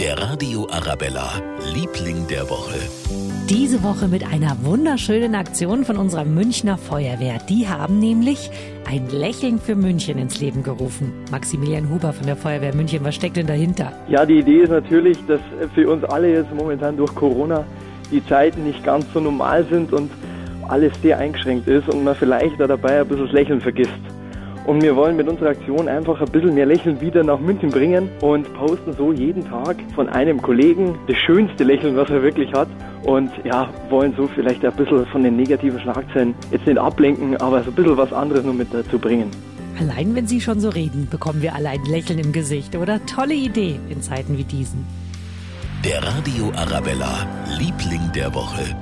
Der Radio Arabella, Liebling der Woche. Diese Woche mit einer wunderschönen Aktion von unserer Münchner Feuerwehr. Die haben nämlich ein Lächeln für München ins Leben gerufen. Maximilian Huber von der Feuerwehr München, was steckt denn dahinter? Ja, die Idee ist natürlich, dass für uns alle jetzt momentan durch Corona die Zeiten nicht ganz so normal sind und alles sehr eingeschränkt ist und man vielleicht da dabei ein bisschen das Lächeln vergisst. Und wir wollen mit unserer Aktion einfach ein bisschen mehr Lächeln wieder nach München bringen und posten so jeden Tag von einem Kollegen das schönste Lächeln, was er wirklich hat. Und ja, wollen so vielleicht ein bisschen von den negativen Schlagzeilen jetzt nicht ablenken, aber so ein bisschen was anderes noch mit dazu bringen. Allein wenn Sie schon so reden, bekommen wir alle ein Lächeln im Gesicht, oder? Tolle Idee in Zeiten wie diesen. Der Radio Arabella, Liebling der Woche.